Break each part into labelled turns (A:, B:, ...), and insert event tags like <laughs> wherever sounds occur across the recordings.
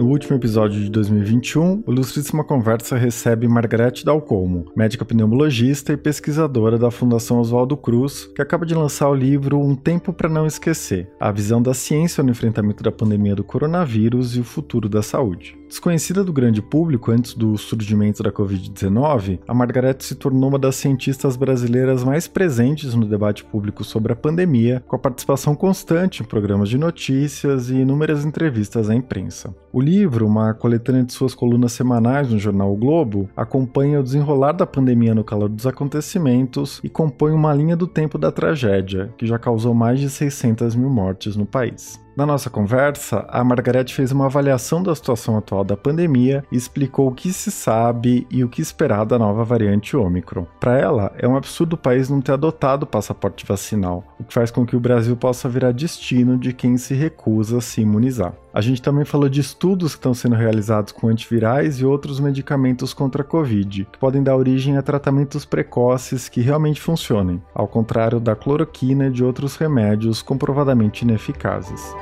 A: No último episódio de 2021, o Ilustríssima Conversa recebe Margarete Dalcomo, médica pneumologista e pesquisadora da Fundação Oswaldo Cruz, que acaba de lançar o livro Um Tempo para Não Esquecer: A visão da ciência no enfrentamento da pandemia do coronavírus e o futuro da saúde. Desconhecida do grande público antes do surgimento da Covid-19, a Margarete se tornou uma das cientistas brasileiras mais presentes no debate público sobre a pandemia, com a participação constante em programas de notícias e inúmeras entrevistas à imprensa. O livro, uma coletânea de suas colunas semanais no jornal o Globo, acompanha o desenrolar da pandemia no calor dos acontecimentos e compõe uma linha do tempo da tragédia, que já causou mais de 600 mil mortes no país. Na nossa conversa, a Margarete fez uma avaliação da situação atual da pandemia e explicou o que se sabe e o que esperar da nova variante Ômicron. Para ela, é um absurdo o país não ter adotado o passaporte vacinal, o que faz com que o Brasil possa virar destino de quem se recusa a se imunizar. A gente também falou de estudos que estão sendo realizados com antivirais e outros medicamentos contra a Covid, que podem dar origem a tratamentos precoces que realmente funcionem, ao contrário da cloroquina e de outros remédios comprovadamente ineficazes.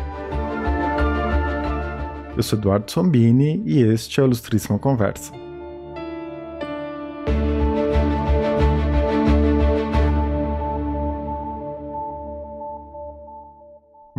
A: Eu sou Eduardo Sombini e este é o Ilustríssima Conversa.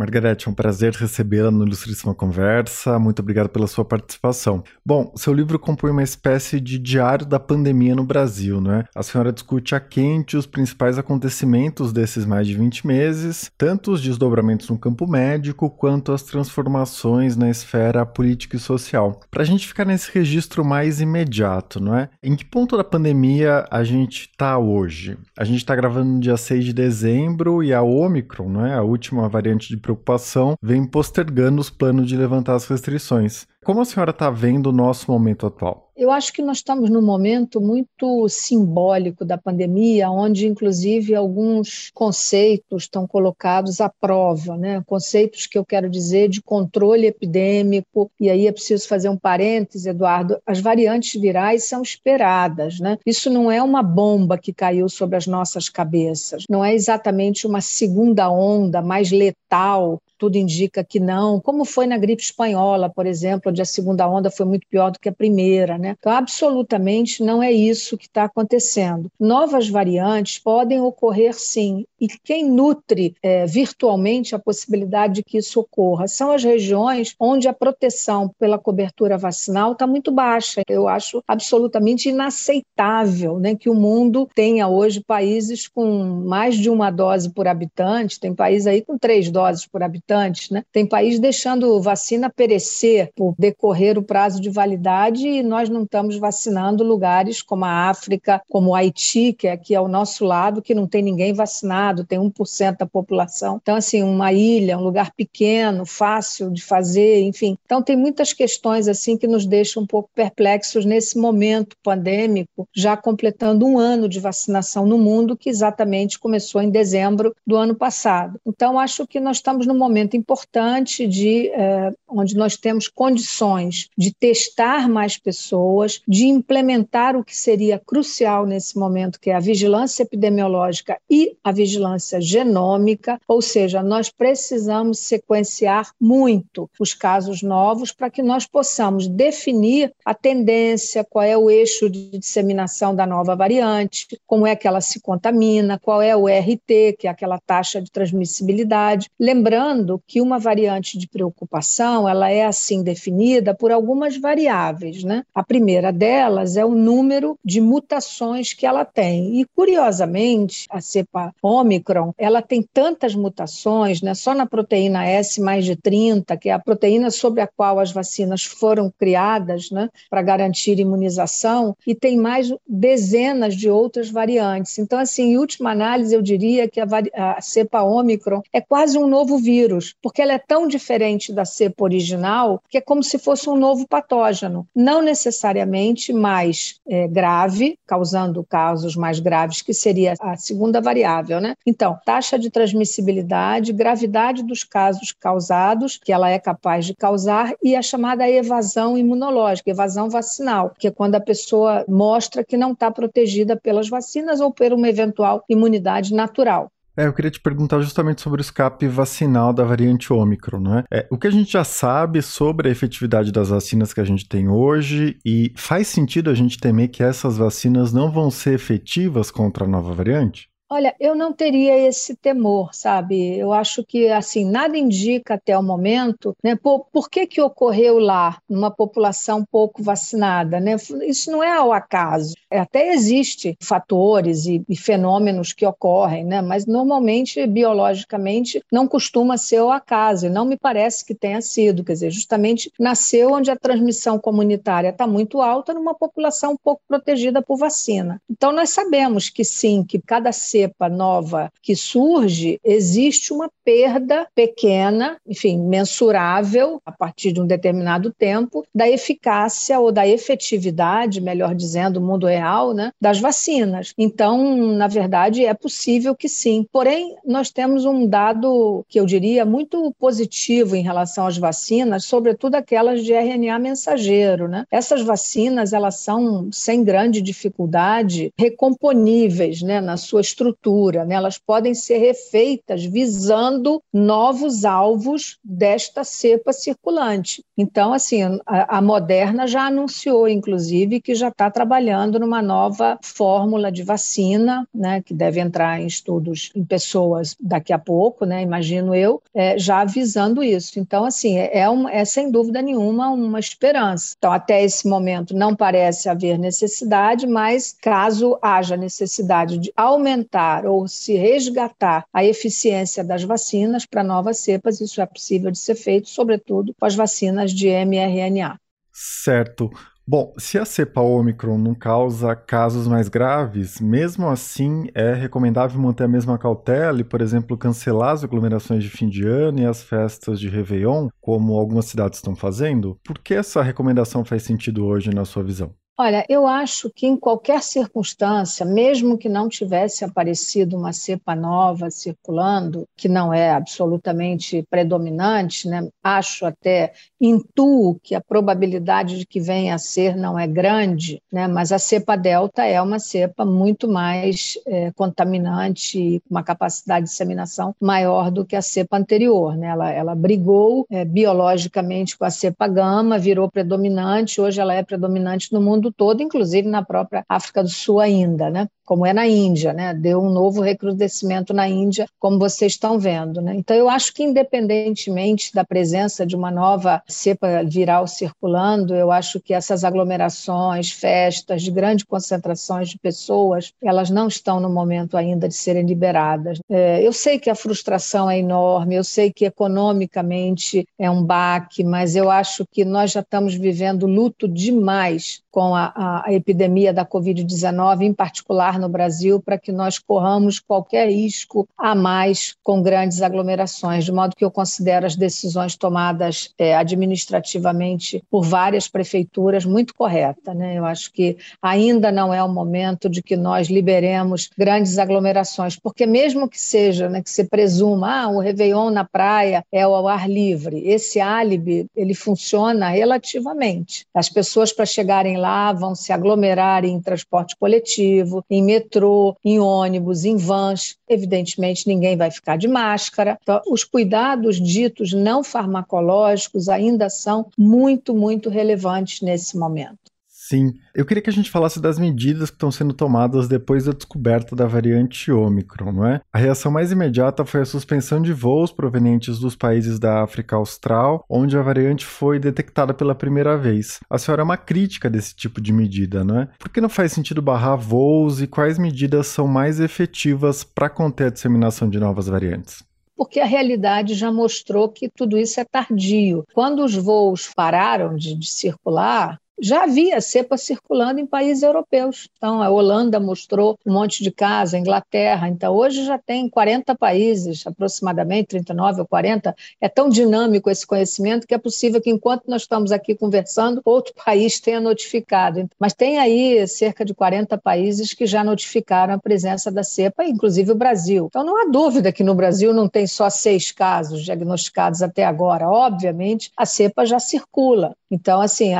A: Margarete, é um prazer recebê-la no Ilustríssima Conversa. Muito obrigado pela sua participação. Bom, seu livro compõe uma espécie de diário da pandemia no Brasil, não é? A senhora discute a quente os principais acontecimentos desses mais de 20 meses, tanto os desdobramentos no campo médico quanto as transformações na esfera política e social. Para a gente ficar nesse registro mais imediato, não é? Em que ponto da pandemia a gente está hoje? A gente está gravando no dia 6 de dezembro e a Omicron, não é? A última variante de preocupação vem postergando os planos de levantar as restrições. Como a senhora está vendo o nosso momento atual?
B: Eu acho que nós estamos num momento muito simbólico da pandemia, onde, inclusive, alguns conceitos estão colocados à prova, né? conceitos que eu quero dizer de controle epidêmico. E aí é preciso fazer um parêntese, Eduardo: as variantes virais são esperadas. Né? Isso não é uma bomba que caiu sobre as nossas cabeças, não é exatamente uma segunda onda mais letal tudo indica que não, como foi na gripe espanhola, por exemplo, onde a segunda onda foi muito pior do que a primeira. Né? Então, absolutamente não é isso que está acontecendo. Novas variantes podem ocorrer sim, e quem nutre é, virtualmente a possibilidade de que isso ocorra são as regiões onde a proteção pela cobertura vacinal está muito baixa. Eu acho absolutamente inaceitável né, que o mundo tenha hoje países com mais de uma dose por habitante, tem país aí com três doses por habitante, né? tem país deixando vacina perecer por decorrer o prazo de validade e nós não estamos vacinando lugares como a África, como o Haiti, que é aqui ao nosso lado, que não tem ninguém vacinado tem 1% da população. Então, assim, uma ilha, um lugar pequeno, fácil de fazer, enfim. Então, tem muitas questões assim que nos deixam um pouco perplexos nesse momento pandêmico, já completando um ano de vacinação no mundo, que exatamente começou em dezembro do ano passado. Então, acho que nós estamos num momento importante de eh, onde nós temos condições de testar mais pessoas, de implementar o que seria crucial nesse momento, que é a vigilância epidemiológica e a vigilância genômica, ou seja, nós precisamos sequenciar muito os casos novos para que nós possamos definir a tendência, qual é o eixo de disseminação da nova variante, como é que ela se contamina, qual é o RT, que é aquela taxa de transmissibilidade. Lembrando que uma variante de preocupação, ela é assim definida por algumas variáveis, né? A primeira delas é o número de mutações que ela tem. E curiosamente, a cepa Ômicron, ela tem tantas mutações, né? só na proteína S mais de 30, que é a proteína sobre a qual as vacinas foram criadas né? para garantir imunização, e tem mais dezenas de outras variantes. Então, assim, em última análise, eu diria que a, a cepa Ômicron é quase um novo vírus, porque ela é tão diferente da cepa original que é como se fosse um novo patógeno, não necessariamente mais é, grave, causando casos mais graves, que seria a segunda variável, né? Então, taxa de transmissibilidade, gravidade dos casos causados, que ela é capaz de causar, e a chamada evasão imunológica, evasão vacinal, que é quando a pessoa mostra que não está protegida pelas vacinas ou por uma eventual imunidade natural.
A: É, eu queria te perguntar justamente sobre o escape vacinal da variante Ômicron, não é? é? O que a gente já sabe sobre a efetividade das vacinas que a gente tem hoje e faz sentido a gente temer que essas vacinas não vão ser efetivas contra a nova variante?
B: Olha, eu não teria esse temor, sabe? Eu acho que assim nada indica até o momento, né? Por, por que que ocorreu lá numa população pouco vacinada, né? Isso não é ao acaso. Até existe fatores e, e fenômenos que ocorrem, né? Mas normalmente biologicamente não costuma ser ao acaso. E não me parece que tenha sido, quer dizer, justamente nasceu onde a transmissão comunitária está muito alta numa população pouco protegida por vacina. Então nós sabemos que sim, que cada ser cepa nova que surge, existe uma perda pequena, enfim, mensurável, a partir de um determinado tempo, da eficácia ou da efetividade, melhor dizendo, mundo real, né, das vacinas. Então, na verdade, é possível que sim. Porém, nós temos um dado que eu diria muito positivo em relação às vacinas, sobretudo aquelas de RNA mensageiro. Né? Essas vacinas, elas são, sem grande dificuldade, recomponíveis né, na sua estrutura estrutura, né? elas podem ser refeitas visando novos alvos desta cepa circulante. Então, assim, a, a Moderna já anunciou, inclusive, que já está trabalhando numa nova fórmula de vacina, né, que deve entrar em estudos em pessoas daqui a pouco, né, imagino eu, é, já avisando isso. Então, assim, é, é, uma, é sem dúvida nenhuma uma esperança. Então, até esse momento não parece haver necessidade, mas caso haja necessidade de aumentar ou se resgatar a eficiência das vacinas para novas cepas, isso é possível de ser feito, sobretudo com as vacinas de mRNA.
A: Certo. Bom, se a cepa Omicron não causa casos mais graves, mesmo assim é recomendável manter a mesma cautela e, por exemplo, cancelar as aglomerações de fim de ano e as festas de Réveillon, como algumas cidades estão fazendo? Por que essa recomendação faz sentido hoje na sua visão?
B: Olha, eu acho que em qualquer circunstância, mesmo que não tivesse aparecido uma cepa nova circulando, que não é absolutamente predominante, né? acho até, intuo que a probabilidade de que venha a ser não é grande, né? mas a cepa delta é uma cepa muito mais é, contaminante e com uma capacidade de disseminação maior do que a cepa anterior. Né? Ela, ela brigou é, biologicamente com a cepa gama, virou predominante, hoje ela é predominante no mundo todo, inclusive na própria África do Sul ainda, né? Como é na Índia, né? Deu um novo recrudescimento na Índia, como vocês estão vendo, né? Então eu acho que independentemente da presença de uma nova cepa viral circulando, eu acho que essas aglomerações, festas de grandes concentrações de pessoas, elas não estão no momento ainda de serem liberadas. É, eu sei que a frustração é enorme, eu sei que economicamente é um baque, mas eu acho que nós já estamos vivendo luto demais com a, a, a epidemia da Covid-19, em particular no Brasil, para que nós corramos qualquer risco a mais com grandes aglomerações, de modo que eu considero as decisões tomadas é, administrativamente por várias prefeituras muito correta. Né? Eu acho que ainda não é o momento de que nós liberemos grandes aglomerações, porque mesmo que seja, né, que se presuma, ah, o Réveillon na praia é ao ar livre, esse álibi, ele funciona relativamente. As pessoas, para chegarem lá, vão se aglomerar em transporte coletivo, em metrô, em ônibus, em vans. Evidentemente, ninguém vai ficar de máscara. Então, os cuidados ditos não farmacológicos ainda são muito, muito relevantes nesse momento.
A: Sim. Eu queria que a gente falasse das medidas que estão sendo tomadas depois da descoberta da variante Ômicron, não é? A reação mais imediata foi a suspensão de voos provenientes dos países da África Austral, onde a variante foi detectada pela primeira vez. A senhora é uma crítica desse tipo de medida, não é? Por que não faz sentido barrar voos e quais medidas são mais efetivas para conter a disseminação de novas variantes?
B: porque a realidade já mostrou que tudo isso é tardio. Quando os voos pararam de, de circular, já havia cepa circulando em países europeus. Então, a Holanda mostrou um monte de casos, a Inglaterra. Então, hoje já tem 40 países, aproximadamente 39 ou 40. É tão dinâmico esse conhecimento que é possível que, enquanto nós estamos aqui conversando, outro <laughs> país tenha notificado. Mas tem aí cerca de 40 países que já notificaram a presença da cepa, inclusive o Brasil. Então, não há dúvida que no Brasil não tem só seis casos diagnosticados até agora. Obviamente, a cepa já circula. Então, assim,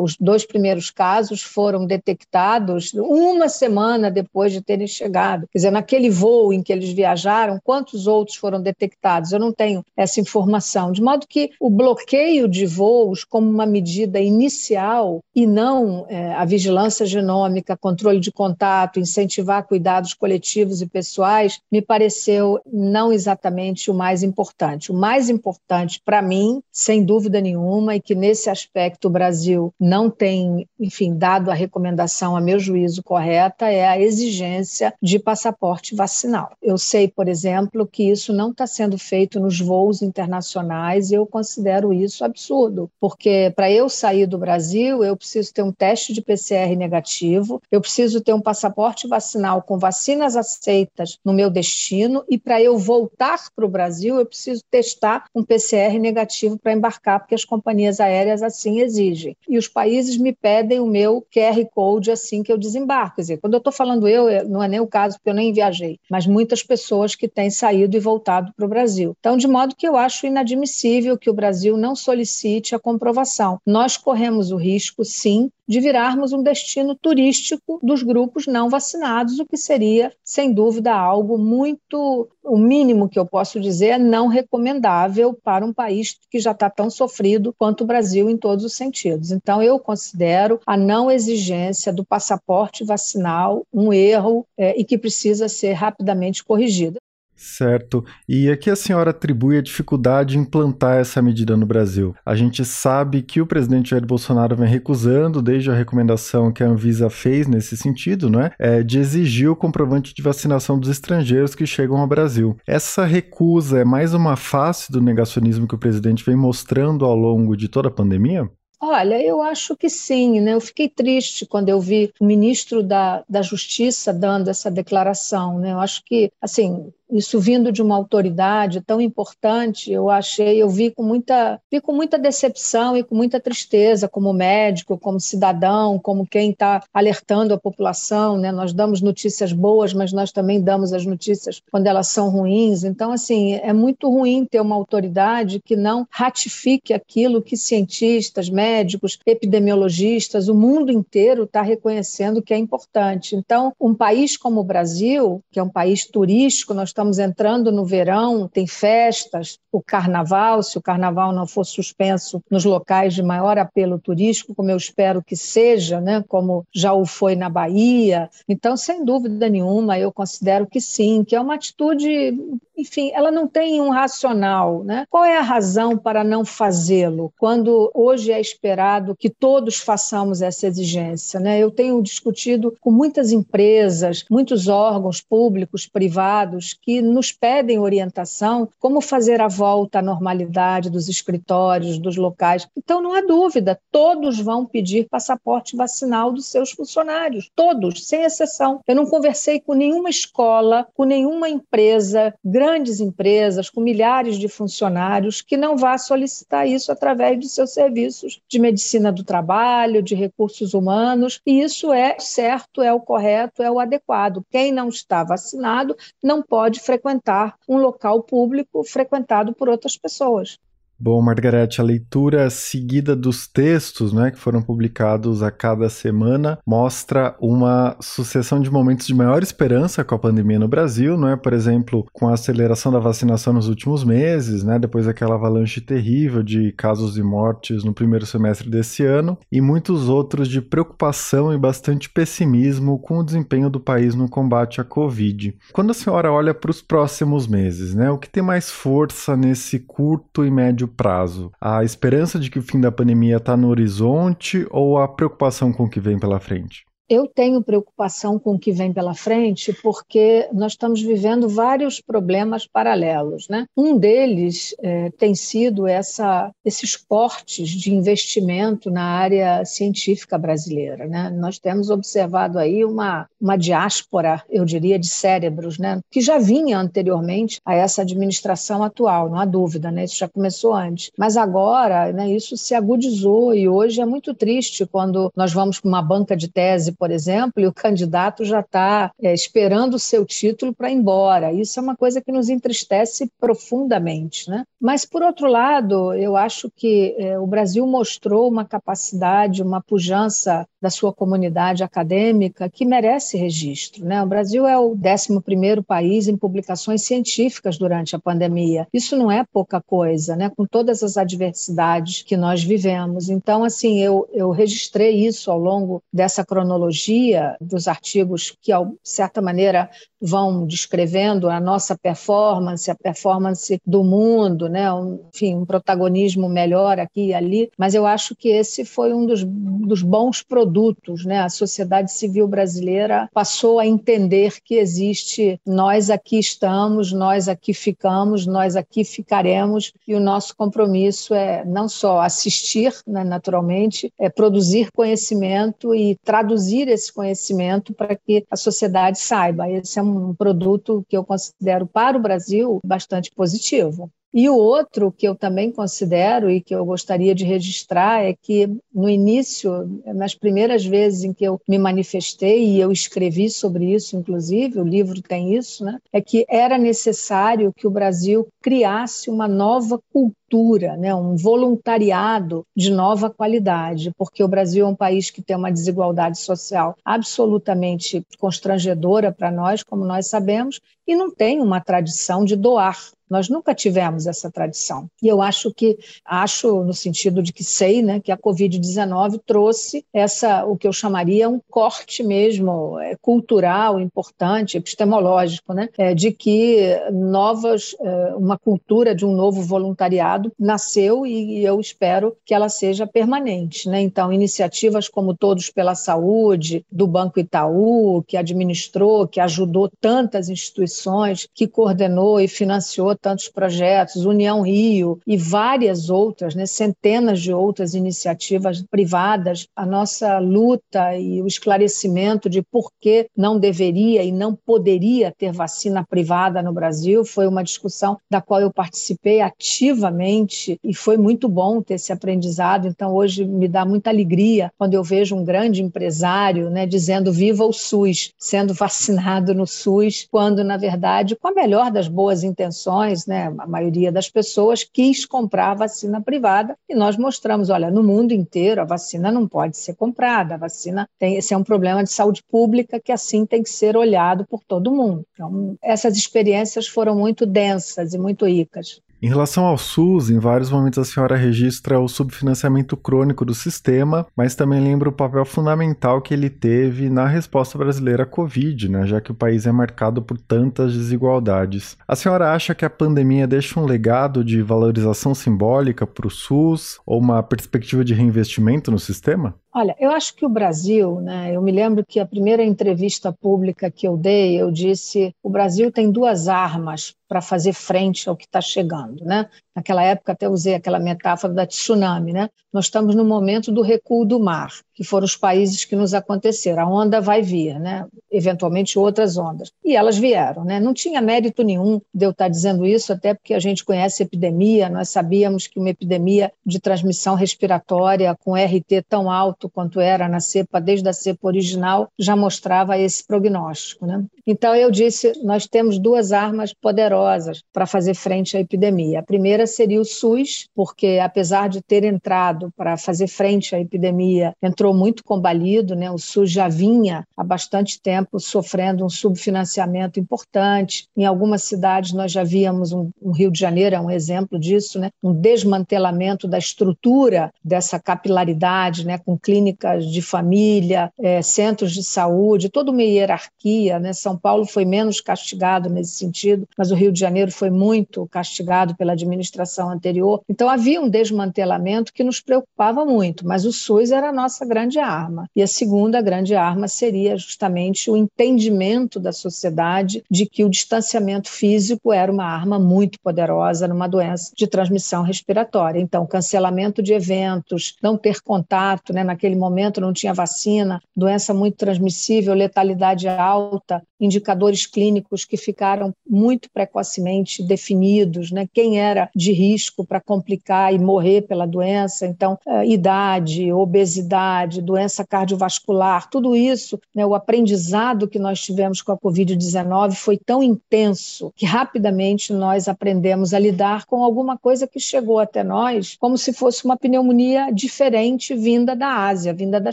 B: os dois primeiros casos foram detectados uma semana depois de terem chegado. Quer dizer, naquele voo em que eles viajaram, quantos outros foram detectados? Eu não tenho essa informação. De modo que o bloqueio de voos, como uma medida inicial e não é, a vigilância genômica, controle de contato, incentivar cuidados coletivos e pessoais, me pareceu não exatamente o mais importante. O mais importante para mim, sem dúvida nenhuma, e que nesse aspecto o Brasil não tem, enfim, dado a recomendação, a meu juízo, correta, é a exigência de passaporte vacinal. Eu sei, por exemplo, que isso não está sendo feito nos voos internacionais e eu considero isso absurdo, porque para eu sair do Brasil, eu preciso ter um teste de PCR negativo, eu preciso ter um passaporte vacinal com vacinas aceitas no meu destino e para eu voltar para o Brasil, eu preciso testar um PCR negativo para embarcar, porque as companhias aéreas assim exigem. E os países me pedem o meu QR Code assim que eu desembarco. Quer dizer, quando eu estou falando eu, não é nem o caso, porque eu nem viajei, mas muitas pessoas que têm saído e voltado para o Brasil. Então, de modo que eu acho inadmissível que o Brasil não solicite a comprovação. Nós corremos o risco, sim, de virarmos um destino turístico dos grupos não vacinados, o que seria, sem dúvida, algo muito. O mínimo que eu posso dizer é não recomendável para um país que já está tão sofrido quanto o Brasil em todos os sentidos. Então, eu considero a não exigência do passaporte vacinal um erro é, e que precisa ser rapidamente corrigido.
A: Certo. E a que a senhora atribui a dificuldade de implantar essa medida no Brasil? A gente sabe que o presidente Jair Bolsonaro vem recusando, desde a recomendação que a Anvisa fez nesse sentido, não é? é de exigir o comprovante de vacinação dos estrangeiros que chegam ao Brasil. Essa recusa é mais uma face do negacionismo que o presidente vem mostrando ao longo de toda a pandemia?
B: Olha, eu acho que sim, né? Eu fiquei triste quando eu vi o ministro da, da Justiça dando essa declaração, né? Eu acho que, assim, isso vindo de uma autoridade tão importante, eu achei, eu vi com muita, vi com muita decepção e com muita tristeza, como médico, como cidadão, como quem está alertando a população, né? Nós damos notícias boas, mas nós também damos as notícias quando elas são ruins. Então, assim, é muito ruim ter uma autoridade que não ratifique aquilo que cientistas, médicos, epidemiologistas, o mundo inteiro está reconhecendo que é importante. Então, um país como o Brasil, que é um país turístico, nós estamos entrando no verão, tem festas, o carnaval, se o carnaval não for suspenso nos locais de maior apelo turístico, como eu espero que seja, né, como já o foi na Bahia. Então, sem dúvida nenhuma, eu considero que sim, que é uma atitude, enfim, ela não tem um racional. Né? Qual é a razão para não fazê-lo, quando hoje é esperado que todos façamos essa exigência? Né? Eu tenho discutido com muitas empresas, muitos órgãos públicos, privados, que nos pedem orientação como fazer a volta à normalidade dos escritórios, dos locais. Então, não há dúvida, todos vão pedir passaporte vacinal dos seus funcionários, todos, sem exceção. Eu não conversei com nenhuma escola, com nenhuma empresa, grandes empresas, com milhares de funcionários, que não vá solicitar isso através de seus serviços de medicina do trabalho, de recursos humanos, e isso é certo, é o correto, é o adequado. Quem não está vacinado não pode pode frequentar um local público frequentado por outras pessoas.
A: Bom, Margarete, a leitura seguida dos textos né, que foram publicados a cada semana mostra uma sucessão de momentos de maior esperança com a pandemia no Brasil, não é? Por exemplo, com a aceleração da vacinação nos últimos meses, né, depois daquela avalanche terrível de casos e mortes no primeiro semestre desse ano, e muitos outros de preocupação e bastante pessimismo com o desempenho do país no combate à Covid. Quando a senhora olha para os próximos meses, né, o que tem mais força nesse curto e médio prazo? A esperança de que o fim da pandemia está no horizonte ou a preocupação com o que vem pela frente?
B: Eu tenho preocupação com o que vem pela frente, porque nós estamos vivendo vários problemas paralelos. Né? Um deles é, tem sido essa, esses cortes de investimento na área científica brasileira. Né? Nós temos observado aí uma, uma diáspora, eu diria, de cérebros, né? que já vinha anteriormente a essa administração atual, não há dúvida, né? isso já começou antes. Mas agora né, isso se agudizou e hoje é muito triste quando nós vamos para uma banca de tese por exemplo, e o candidato já está é, esperando o seu título para ir embora. Isso é uma coisa que nos entristece profundamente. Né? Mas, por outro lado, eu acho que é, o Brasil mostrou uma capacidade, uma pujança da sua comunidade acadêmica que merece registro. Né? O Brasil é o 11 país em publicações científicas durante a pandemia. Isso não é pouca coisa, né? com todas as adversidades que nós vivemos. Então, assim, eu, eu registrei isso ao longo dessa cronologia dos artigos que, de certa maneira, vão descrevendo a nossa performance, a performance do mundo, né? Um, enfim, um protagonismo melhor aqui e ali. Mas eu acho que esse foi um dos, dos bons produtos, né? A sociedade civil brasileira passou a entender que existe nós aqui estamos, nós aqui ficamos, nós aqui ficaremos e o nosso compromisso é não só assistir, né, naturalmente, é produzir conhecimento e traduzir esse conhecimento para que a sociedade saiba. Esse é um produto que eu considero para o Brasil bastante positivo. E o outro que eu também considero e que eu gostaria de registrar é que no início, nas primeiras vezes em que eu me manifestei e eu escrevi sobre isso, inclusive, o livro tem isso, né, é que era necessário que o Brasil criasse uma nova cultura, né, um voluntariado de nova qualidade, porque o Brasil é um país que tem uma desigualdade social absolutamente constrangedora para nós, como nós sabemos, e não tem uma tradição de doar nós nunca tivemos essa tradição. E eu acho que, acho no sentido de que sei, né, que a Covid-19 trouxe essa, o que eu chamaria um corte mesmo é, cultural importante, epistemológico, né, é, de que novas, é, uma cultura de um novo voluntariado nasceu e, e eu espero que ela seja permanente. Né? Então, iniciativas como Todos pela Saúde, do Banco Itaú, que administrou, que ajudou tantas instituições, que coordenou e financiou tantos projetos, União Rio e várias outras, né, centenas de outras iniciativas privadas, a nossa luta e o esclarecimento de por que não deveria e não poderia ter vacina privada no Brasil foi uma discussão da qual eu participei ativamente e foi muito bom ter esse aprendizado. Então, hoje me dá muita alegria quando eu vejo um grande empresário né, dizendo viva o SUS, sendo <laughs> vacinado no SUS, quando, na verdade, com a melhor das boas intenções, né, a maioria das pessoas quis comprar a vacina privada e nós mostramos, olha, no mundo inteiro a vacina não pode ser comprada, a vacina tem, esse é um problema de saúde pública que assim tem que ser olhado por todo mundo. Então, essas experiências foram muito densas e muito ricas.
A: Em relação ao SUS, em vários momentos a senhora registra o subfinanciamento crônico do sistema, mas também lembra o papel fundamental que ele teve na resposta brasileira à Covid, né, já que o país é marcado por tantas desigualdades. A senhora acha que a pandemia deixa um legado de valorização simbólica para o SUS ou uma perspectiva de reinvestimento no sistema?
B: Olha, eu acho que o Brasil, né, eu me lembro que a primeira entrevista pública que eu dei, eu disse: o Brasil tem duas armas para fazer frente ao que está chegando, né? Naquela época até usei aquela metáfora da tsunami, né? Nós estamos no momento do recuo do mar, que foram os países que nos aconteceram. A onda vai vir, né? Eventualmente outras ondas. E elas vieram, né? Não tinha mérito nenhum de eu estar dizendo isso, até porque a gente conhece epidemia, nós sabíamos que uma epidemia de transmissão respiratória com RT tão alto quanto era na cepa, desde a cepa original, já mostrava esse prognóstico, né? Então eu disse, nós temos duas armas poderosas para fazer frente à epidemia. A primeira seria o SUS, porque apesar de ter entrado para fazer frente à epidemia, entrou muito combalido, né? O SUS já vinha há bastante tempo sofrendo um subfinanciamento importante. Em algumas cidades nós já víamos um, um Rio de Janeiro é um exemplo disso, né? Um desmantelamento da estrutura dessa capilaridade, né? Com clínicas de família, é, centros de saúde, toda uma hierarquia, né? São Paulo foi menos castigado nesse sentido, mas o Rio de Janeiro foi muito castigado pela administração administração anterior. Então havia um desmantelamento que nos preocupava muito, mas o SUS era a nossa grande arma. E a segunda grande arma seria justamente o entendimento da sociedade de que o distanciamento físico era uma arma muito poderosa numa doença de transmissão respiratória. Então, cancelamento de eventos, não ter contato, né? naquele momento não tinha vacina, doença muito transmissível, letalidade alta, indicadores clínicos que ficaram muito precocemente definidos, né? Quem era de risco para complicar e morrer pela doença, então eh, idade, obesidade, doença cardiovascular, tudo isso, né, o aprendizado que nós tivemos com a Covid-19 foi tão intenso que rapidamente nós aprendemos a lidar com alguma coisa que chegou até nós como se fosse uma pneumonia diferente vinda da Ásia, vinda da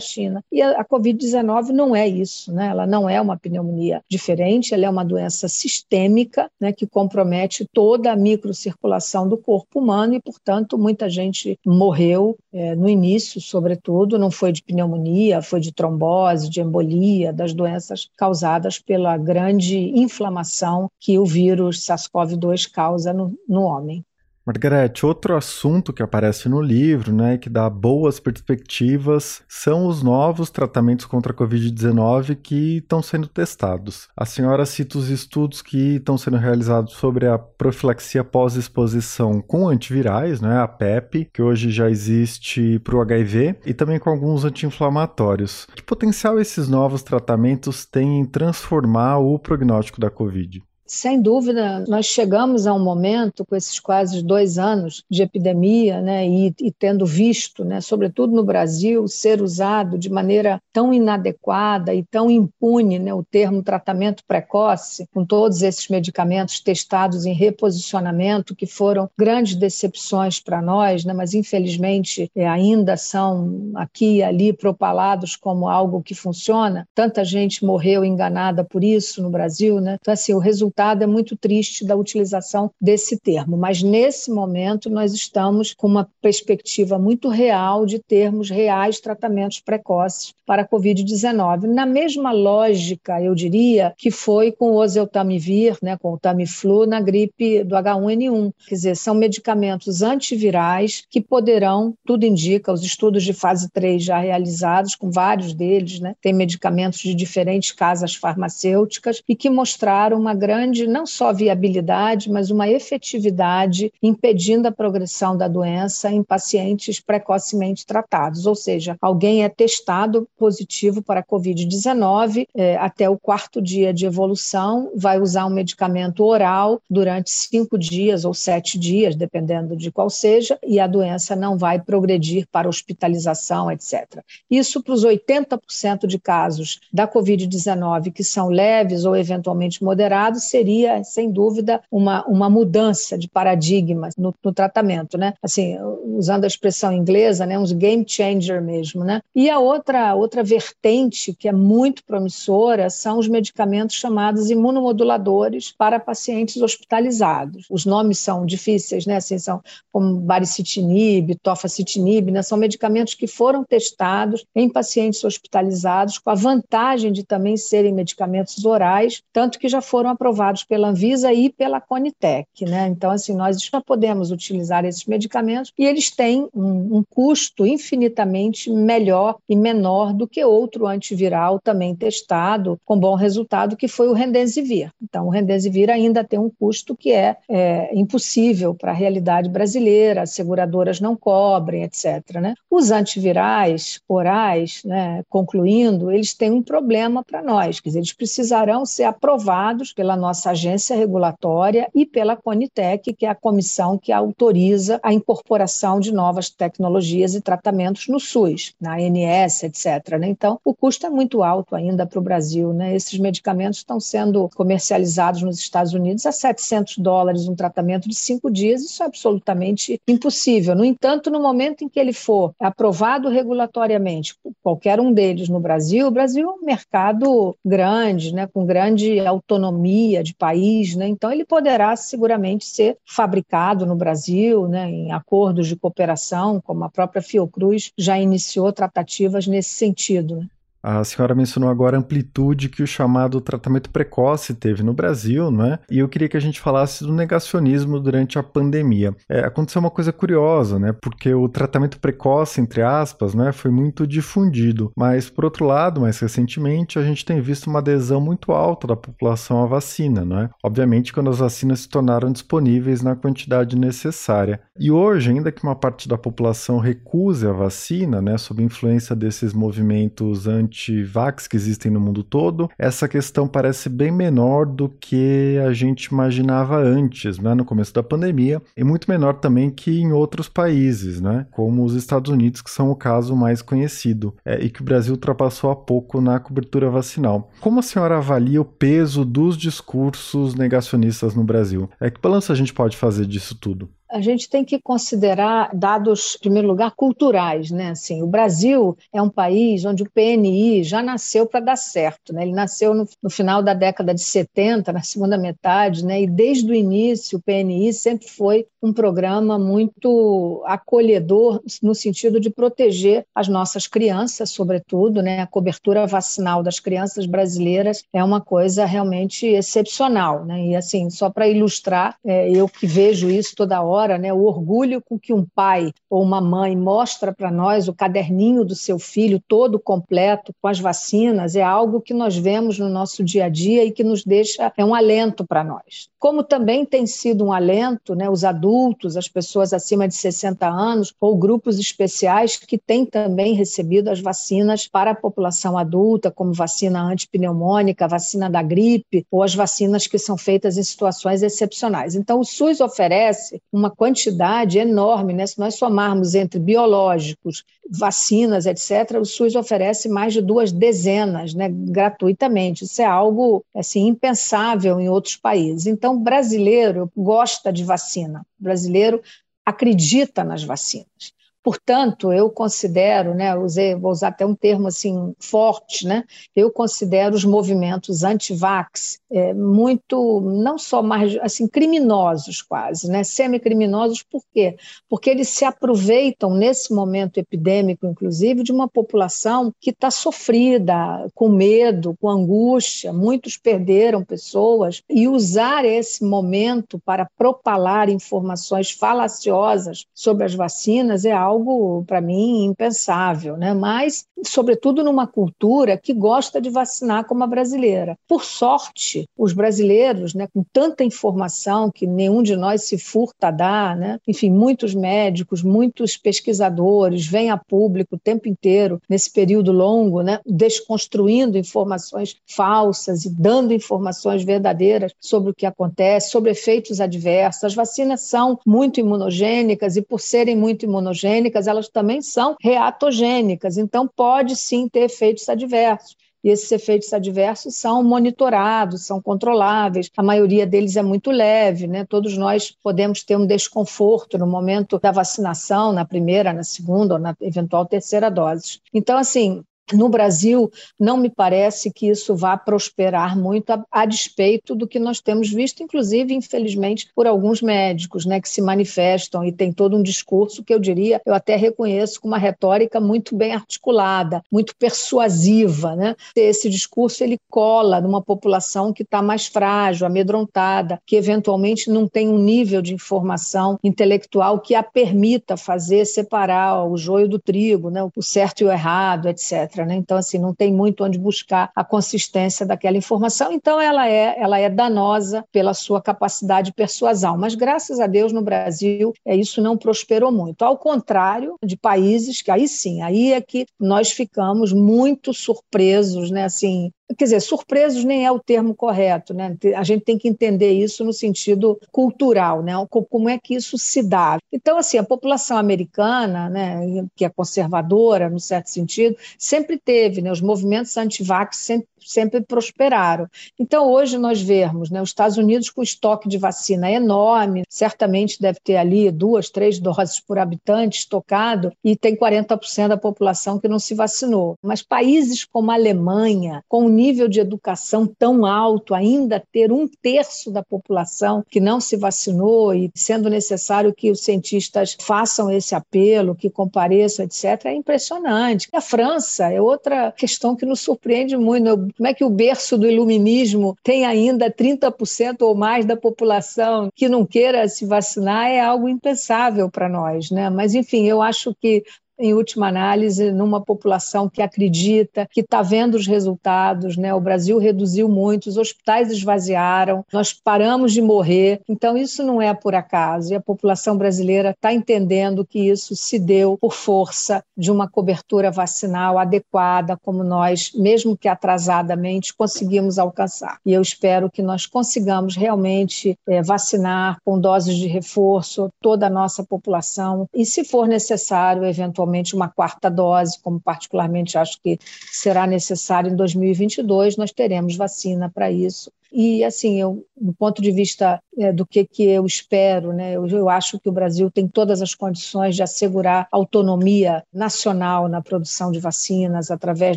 B: China. E a, a Covid-19 não é isso, né? ela não é uma pneumonia diferente, ela é uma doença sistêmica né, que compromete toda a microcirculação do corpo humano e, portanto, muita gente morreu é, no início, sobretudo, não foi de pneumonia, foi de trombose, de embolia, das doenças causadas pela grande inflamação que o vírus SARS-CoV-2 causa no, no homem.
A: Margarete, outro assunto que aparece no livro, né, que dá boas perspectivas, são os novos tratamentos contra a Covid-19 que estão sendo testados. A senhora cita os estudos que estão sendo realizados sobre a profilaxia pós-exposição com antivirais, né, a PEP, que hoje já existe para o HIV, e também com alguns anti-inflamatórios. Que potencial esses novos tratamentos têm em transformar o prognóstico da Covid?
B: Sem dúvida, nós chegamos a um momento, com esses quase dois anos de epidemia, né, e, e, tendo visto, né, sobretudo no Brasil, ser usado de maneira tão inadequada e tão impune né, o termo tratamento precoce, com todos esses medicamentos testados em reposicionamento, que foram grandes decepções para nós, né, mas infelizmente é, ainda são aqui e ali propalados como algo que funciona. Tanta gente morreu enganada por isso no Brasil. Né? Então, assim, o resultado resultado é muito triste da utilização desse termo, mas nesse momento nós estamos com uma perspectiva muito real de termos reais tratamentos precoces para a Covid-19. Na mesma lógica, eu diria, que foi com o oseltamivir, né, com o Tamiflu na gripe do H1N1. Quer dizer, são medicamentos antivirais que poderão, tudo indica, os estudos de fase 3 já realizados, com vários deles, né, tem medicamentos de diferentes casas farmacêuticas e que mostraram uma grande grande não só viabilidade, mas uma efetividade impedindo a progressão da doença em pacientes precocemente tratados. Ou seja, alguém é testado positivo para a Covid-19 é, até o quarto dia de evolução, vai usar um medicamento oral durante cinco dias ou sete dias, dependendo de qual seja, e a doença não vai progredir para hospitalização, etc. Isso para os 80% de casos da Covid-19 que são leves ou eventualmente moderados, seria, sem dúvida, uma, uma mudança de paradigma no, no tratamento, né? Assim, usando a expressão inglesa, né? Uns game changer mesmo, né? E a outra, outra vertente que é muito promissora são os medicamentos chamados imunomoduladores para pacientes hospitalizados. Os nomes são difíceis, né? Assim, são como baricitinib, tofacitinib, né? São medicamentos que foram testados em pacientes hospitalizados com a vantagem de também serem medicamentos orais, tanto que já foram aprovados aprovados pela Anvisa e pela Conitec, né? Então, assim, nós já podemos utilizar esses medicamentos e eles têm um, um custo infinitamente melhor e menor do que outro antiviral também testado com bom resultado, que foi o Remdesivir. Então, o Remdesivir ainda tem um custo que é, é impossível para a realidade brasileira, as seguradoras não cobrem, etc. Né? Os antivirais orais, né, concluindo, eles têm um problema para nós, quer dizer, eles precisarão ser aprovados pela nossa nossa agência regulatória e pela Conitec, que é a comissão que autoriza a incorporação de novas tecnologias e tratamentos no SUS, na ANS, etc. Né? Então, o custo é muito alto ainda para o Brasil. Né? Esses medicamentos estão sendo comercializados nos Estados Unidos a 700 dólares um tratamento de cinco dias. Isso é absolutamente impossível. No entanto, no momento em que ele for aprovado regulatoriamente, qualquer um deles no Brasil, o Brasil é um mercado grande, né, com grande autonomia de país, né? então ele poderá seguramente ser fabricado no Brasil, né, em acordos de cooperação, como a própria Fiocruz já iniciou tratativas nesse sentido. Né?
A: A senhora mencionou agora a amplitude que o chamado tratamento precoce teve no Brasil, não é? E eu queria que a gente falasse do negacionismo durante a pandemia. É, aconteceu uma coisa curiosa, né? Porque o tratamento precoce, entre aspas, né, foi muito difundido. Mas, por outro lado, mais recentemente, a gente tem visto uma adesão muito alta da população à vacina, não é? Obviamente, quando as vacinas se tornaram disponíveis na quantidade necessária. E hoje, ainda que uma parte da população recuse a vacina, né, sob influência desses movimentos anti anti-vax que existem no mundo todo, essa questão parece bem menor do que a gente imaginava antes, né, no começo da pandemia, e muito menor também que em outros países, né, como os Estados Unidos, que são o caso mais conhecido, é, e que o Brasil ultrapassou há pouco na cobertura vacinal. Como a senhora avalia o peso dos discursos negacionistas no Brasil? É que balanço a gente pode fazer disso tudo?
B: A gente tem que considerar dados, em primeiro lugar, culturais. Né? Assim, o Brasil é um país onde o PNI já nasceu para dar certo. Né? Ele nasceu no, no, final da década de 70, na segunda metade, né? e desde o início o PNI sempre foi um programa muito acolhedor no sentido de proteger as nossas crianças, sobretudo. Né? A cobertura vacinal das crianças brasileiras é uma coisa realmente excepcional. Né? E, assim, só para ilustrar, é, eu que vejo isso toda hora, né, o orgulho com que um pai ou uma mãe mostra para nós o caderninho do seu filho todo completo com as vacinas é algo que nós vemos no nosso dia a dia e que nos deixa é um alento para nós. Como também tem sido um alento, né, os adultos, as pessoas acima de 60 anos ou grupos especiais que têm também recebido as vacinas para a população adulta, como vacina antipneumônica, vacina da gripe ou as vacinas que são feitas em situações excepcionais. Então, o SUS oferece uma quantidade enorme, né? Se nós somarmos entre biológicos, vacinas, etc., o SUS oferece mais de duas dezenas, né, gratuitamente. Isso é algo assim impensável em outros países. Então, o brasileiro gosta de vacina. O brasileiro acredita nas vacinas. Portanto, eu considero, né, usei, vou usar até um termo assim forte, né, eu considero os movimentos anti-vax é, muito, não só mais, assim, criminosos quase, né, semi-criminosos, por quê? Porque eles se aproveitam nesse momento epidêmico, inclusive, de uma população que está sofrida, com medo, com angústia, muitos perderam pessoas, e usar esse momento para propalar informações falaciosas sobre as vacinas é algo para mim, impensável, né? mas, sobretudo, numa cultura que gosta de vacinar como a brasileira. Por sorte, os brasileiros, né, com tanta informação que nenhum de nós se furta a dar, né? enfim, muitos médicos, muitos pesquisadores vêm a público o tempo inteiro, nesse período longo, né, desconstruindo informações falsas e dando informações verdadeiras sobre o que acontece, sobre efeitos adversos. As vacinas são muito imunogênicas e, por serem muito imunogênicas, elas também são reatogênicas, então pode sim ter efeitos adversos e esses efeitos adversos são monitorados, são controláveis, a maioria deles é muito leve, né? Todos nós podemos ter um desconforto no momento da vacinação, na primeira, na segunda ou na eventual terceira dose. Então, assim, no Brasil, não me parece que isso vá prosperar muito a, a, despeito do que nós temos visto, inclusive, infelizmente, por alguns médicos, né, que se manifestam e tem todo um discurso que eu diria, eu até reconheço com uma retórica muito bem articulada, muito persuasiva, né? Esse discurso ele cola numa população que está mais frágil, amedrontada, que eventualmente não tem um nível de informação intelectual que a permita fazer separar o joio do trigo, né, o certo e o errado, etc. Né? Então, assim, não tem muito onde buscar a consistência daquela informação. Então, ela é, ela é danosa pela sua capacidade de persuasão. Mas, graças a Deus, no Brasil, é, isso não prosperou muito. Ao contrário de países que aí sim, aí é que nós ficamos muito surpresos, né? Assim, quer dizer, surpresos nem é o termo correto, né? A gente tem que entender isso no sentido cultural, né? Como é que isso se dá? Então, assim, a população americana, né, que é conservadora, no certo sentido, sempre teve, né? Os movimentos anti-vax sempre sempre prosperaram. Então, hoje nós vemos né, os Estados Unidos com estoque de vacina enorme, certamente deve ter ali duas, três doses por habitante estocado, e tem 40% da população que não se vacinou. Mas países como a Alemanha, com nível de educação tão alto, ainda ter um terço da população que não se vacinou e sendo necessário que os cientistas façam esse apelo, que compareçam, etc., é impressionante. A França é outra questão que nos surpreende muito. Como é que o berço do iluminismo tem ainda 30% ou mais da população que não queira se vacinar é algo impensável para nós, né? Mas enfim, eu acho que em última análise, numa população que acredita, que está vendo os resultados. Né? O Brasil reduziu muito, os hospitais esvaziaram, nós paramos de morrer. Então, isso não é por acaso. E a população brasileira está entendendo que isso se deu por força de uma cobertura vacinal adequada, como nós, mesmo que atrasadamente, conseguimos alcançar. E eu espero que nós consigamos realmente é, vacinar com doses de reforço toda a nossa população e, se for necessário, eventualmente uma quarta dose, como particularmente acho que será necessário em 2022, nós teremos vacina para isso. E, assim, eu, do ponto de vista é, do que, que eu espero, né, eu, eu, acho que o Brasil tem todas as condições de assegurar autonomia nacional na produção de vacinas através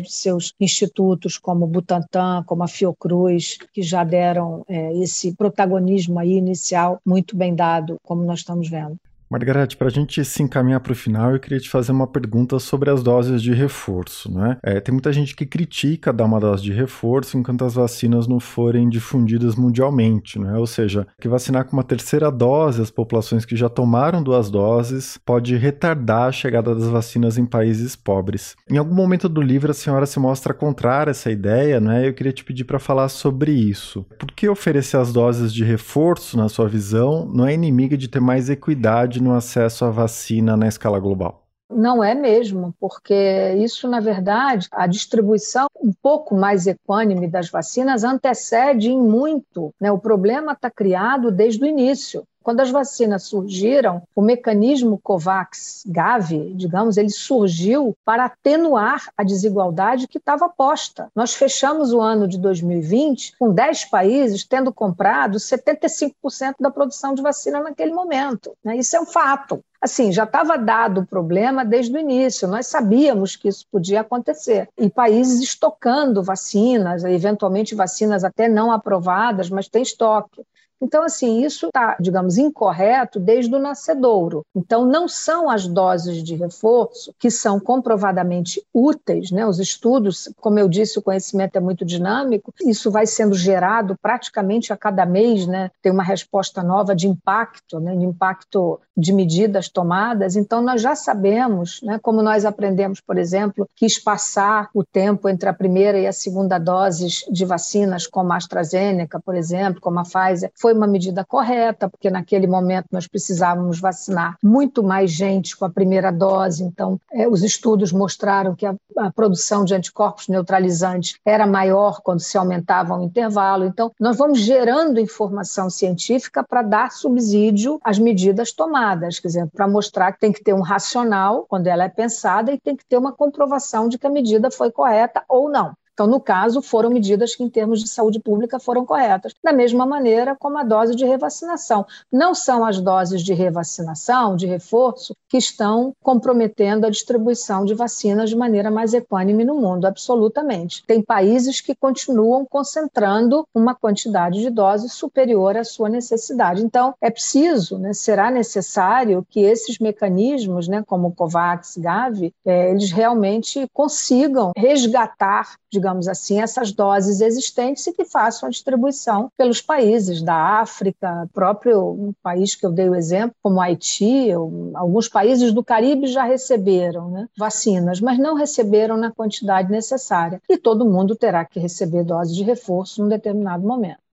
B: dos seus institutos, como o Butantan, como a Fiocruz, que já deram é, esse protagonismo aí inicial muito bem dado, como nós estamos vendo.
A: Margarete, para a gente se encaminhar para o final, eu queria te fazer uma pergunta sobre as doses de reforço. Né? É, tem muita gente que critica dar uma dose de reforço enquanto as vacinas não forem difundidas mundialmente. Né? Ou seja, que vacinar com uma terceira dose as populações que já tomaram duas doses pode retardar a chegada das vacinas em países pobres. Em algum momento do livro, a senhora se mostra contrária a essa ideia, né? eu queria te pedir para falar sobre isso. Por que oferecer as doses de reforço, na sua visão, não é inimiga de ter mais equidade no acesso à vacina na escala global?
B: Não é mesmo, porque isso, na verdade, a distribuição um pouco mais equânime das vacinas antecede em muito. Né? O problema está criado desde o início. Quando as vacinas surgiram, o mecanismo COVAX-Gavi, digamos, ele surgiu para atenuar a desigualdade que estava posta. Nós fechamos o ano de 2020 com 10 países tendo comprado 75% da produção de vacina naquele momento. Né? Isso é um fato. Assim, já estava dado o problema desde o início, nós sabíamos que isso podia acontecer. E países estocando vacinas, eventualmente vacinas até não aprovadas, mas tem estoque. Então, assim, isso está, digamos, incorreto desde o nascedouro. Então, não são as doses de reforço que são comprovadamente úteis, né? Os estudos, como eu disse, o conhecimento é muito dinâmico, isso vai sendo gerado praticamente a cada mês, né? Tem uma resposta nova de impacto, né? De impacto de medidas tomadas. Então, nós já sabemos, né? Como nós aprendemos, por exemplo, que espaçar o tempo entre a primeira e a segunda doses de vacinas, como a AstraZeneca, por exemplo, como a Pfizer, foi foi uma medida correta, porque naquele momento nós precisávamos vacinar muito mais gente com a primeira dose, então é, os estudos mostraram que a, a, produção de anticorpos neutralizantes era maior quando se aumentava o intervalo. Então, nós vamos gerando informação científica para dar subsídio às medidas tomadas, quer dizer, para mostrar que tem que ter um racional quando ela é pensada e tem que ter uma comprovação de que a medida foi correta ou não. Então, no caso, foram medidas que, em termos de saúde pública, foram corretas. Da mesma maneira como a dose de revacinação. Não são as doses de revacinação, de reforço, que estão comprometendo a distribuição de vacinas de maneira mais equânime no mundo, absolutamente. Tem países que continuam concentrando uma quantidade de doses superior à sua necessidade. Então, é preciso, né, será necessário que esses mecanismos, né, como o COVAX, Gavi, é, eles realmente consigam resgatar, digamos, digamos assim, essas doses existentes e que façam a distribuição pelos países da África, próprio país que eu dei o exemplo, como Haiti, alguns países do Caribe já receberam né, vacinas, mas não receberam na quantidade necessária. E todo mundo terá que receber doses de reforço num determinado momento.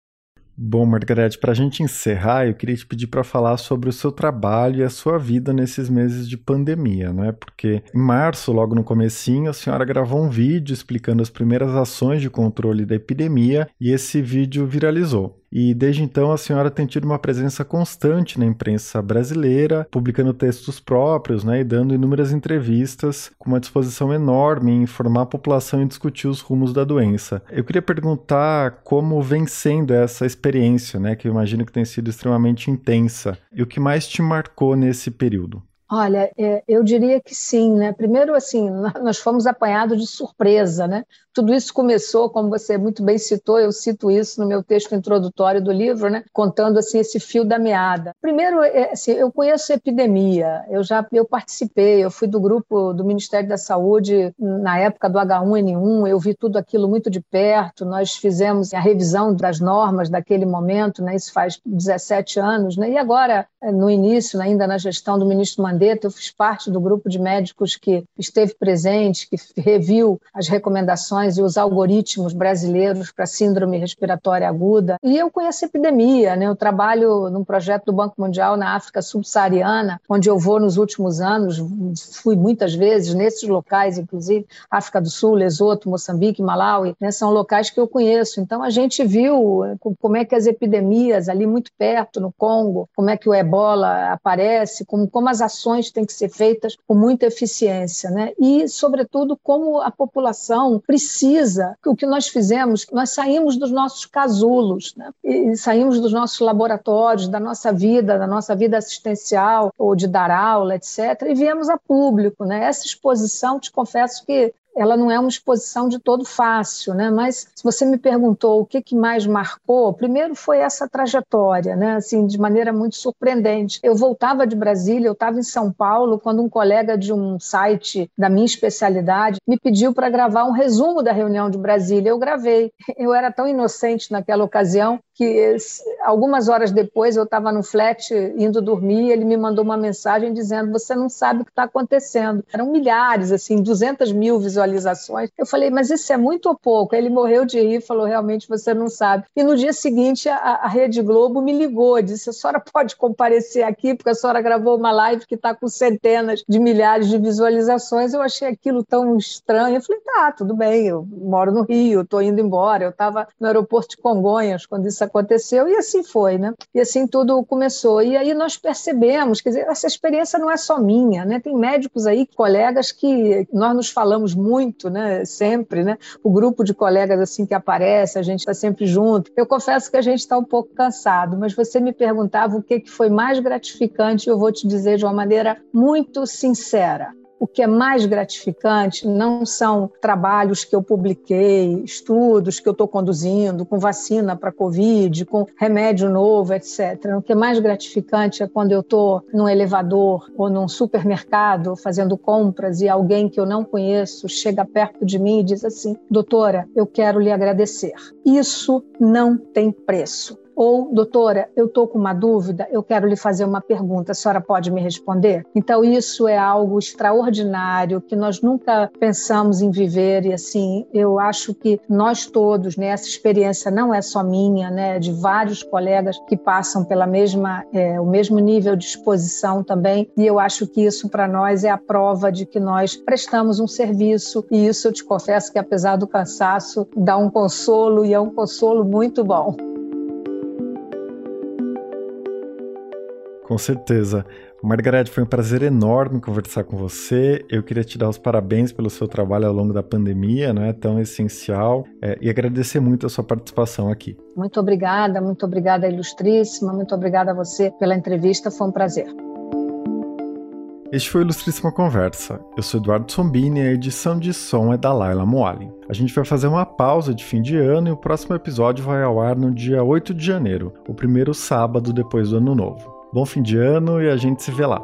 A: Bom, Margarete, para a gente encerrar, eu queria te pedir para falar sobre o seu trabalho e a sua vida nesses meses de pandemia, né? Porque em março, logo no comecinho, a senhora gravou um vídeo explicando as primeiras ações de controle da epidemia e esse vídeo viralizou. E desde então a senhora tem tido uma presença constante na imprensa brasileira, publicando textos próprios né, e dando inúmeras entrevistas, com uma disposição enorme em informar a população e discutir os rumos da doença. Eu queria perguntar como vem sendo essa experiência, né, que eu imagino que tem sido extremamente intensa, e o que mais te marcou nesse período?
B: Olha, é, eu diria que sim, né? Primeiro, assim, <laughs> nós fomos apanhados de surpresa, né? Tudo isso começou, como você muito bem citou, eu cito isso no meu texto introdutório do livro, né? Contando assim esse fio da meada. Primeiro, é, assim, eu conheço epidemia, eu já eu participei, eu fui do grupo do Ministério da Saúde na época do H1N1, eu vi tudo aquilo muito de perto. Nós fizemos a revisão das normas daquele momento, né? Isso faz 17 anos, né? E agora, no início, ainda na gestão do ministro Mandetta, Mandetta, eu fiz parte do grupo de médicos que esteve presente, que reviu as recomendações e os algoritmos brasileiros para síndrome respiratória aguda. E eu conheço epidemia, né? Eu trabalho num projeto do Banco Mundial na África subsaariana, onde eu vou nos últimos anos, fui muitas vezes nesses locais, inclusive África do Sul, Lesoto, Moçambique, Malawi, né? São locais que eu conheço. Então a gente viu eh, como é que as epidemias ali muito perto no Congo, como é que o Ebola aparece, como, como as ações têm que ser feitas com muita eficiência, né? E sobretudo como a população precisa, o que nós fizemos, nós saímos dos nossos casulos, né? E saímos dos nossos laboratórios, da nossa vida, da nossa vida assistencial ou de dar aula, etc. E viemos a público, né? Essa exposição, te confesso que ela não é uma exposição de todo fácil, né? Mas se você me perguntou o que, que mais marcou, primeiro foi essa trajetória, né? Assim, de maneira muito surpreendente. Eu voltava de Brasília, eu estava em São Paulo quando um colega de um site da minha especialidade me pediu para gravar um resumo da reunião de Brasília. Eu gravei. Eu era tão inocente naquela ocasião que algumas horas depois eu estava no flat indo dormir, ele me mandou uma mensagem dizendo: "Você não sabe o que está acontecendo". Eram milhares, assim, 200 mil visualizações. Eu falei: "Mas isso é muito ou pouco?". Ele morreu de rir, falou: "Realmente você não sabe". E no dia seguinte a, a Rede Globo me ligou, disse: "A senhora pode comparecer aqui porque a senhora gravou uma live que está com centenas de milhares de visualizações". Eu achei aquilo tão estranho. Eu falei: "Tá, tudo bem. Eu moro no Rio, estou indo embora". Eu estava no aeroporto de Congonhas quando isso aconteceu e assim foi, né? E assim tudo começou. E aí nós percebemos, quer dizer, essa experiência não é só minha, né? Tem médicos aí, colegas que nós nos falamos muito, né? Sempre, né? O grupo de colegas assim que aparece, a gente está sempre junto. Eu confesso que a gente está um pouco cansado, mas você me perguntava o que foi mais gratificante, eu vou te dizer de uma maneira muito sincera. O que é mais gratificante não são trabalhos que eu publiquei, estudos que eu estou conduzindo, com vacina para Covid, com remédio novo, etc. O que é mais gratificante é quando eu estou num elevador ou num supermercado fazendo compras e alguém que eu não conheço chega perto de mim e diz assim: Doutora, eu quero lhe agradecer. Isso não tem preço. Ou, doutora, eu estou com uma dúvida, eu quero lhe fazer uma pergunta, a senhora pode me responder? Então, isso é algo extraordinário que nós nunca pensamos em viver e, assim, eu acho que nós todos, né, essa experiência não é só minha, né, de vários colegas que passam pela mesma, é, o mesmo nível de exposição também, e eu acho que isso para nós é a prova de que nós prestamos um serviço e isso eu te confesso que apesar do cansaço dá um consolo e é um consolo muito bom.
A: Com certeza. Margarete, foi um prazer enorme conversar com você. Eu queria te dar os parabéns pelo seu trabalho ao longo da pandemia, não é tão essencial, é, e agradecer muito a sua participação aqui.
B: Muito obrigada, muito obrigada, Ilustríssima, muito obrigada a você pela entrevista, foi um prazer.
A: Este foi o Ilustríssima Conversa. Eu sou Eduardo Sombini e a edição de som é da Laila Moali. A gente vai fazer uma pausa de fim de ano e o próximo episódio vai ao ar no dia 8 de janeiro, o primeiro sábado depois do ano novo. Bom fim de ano e a gente se vê lá.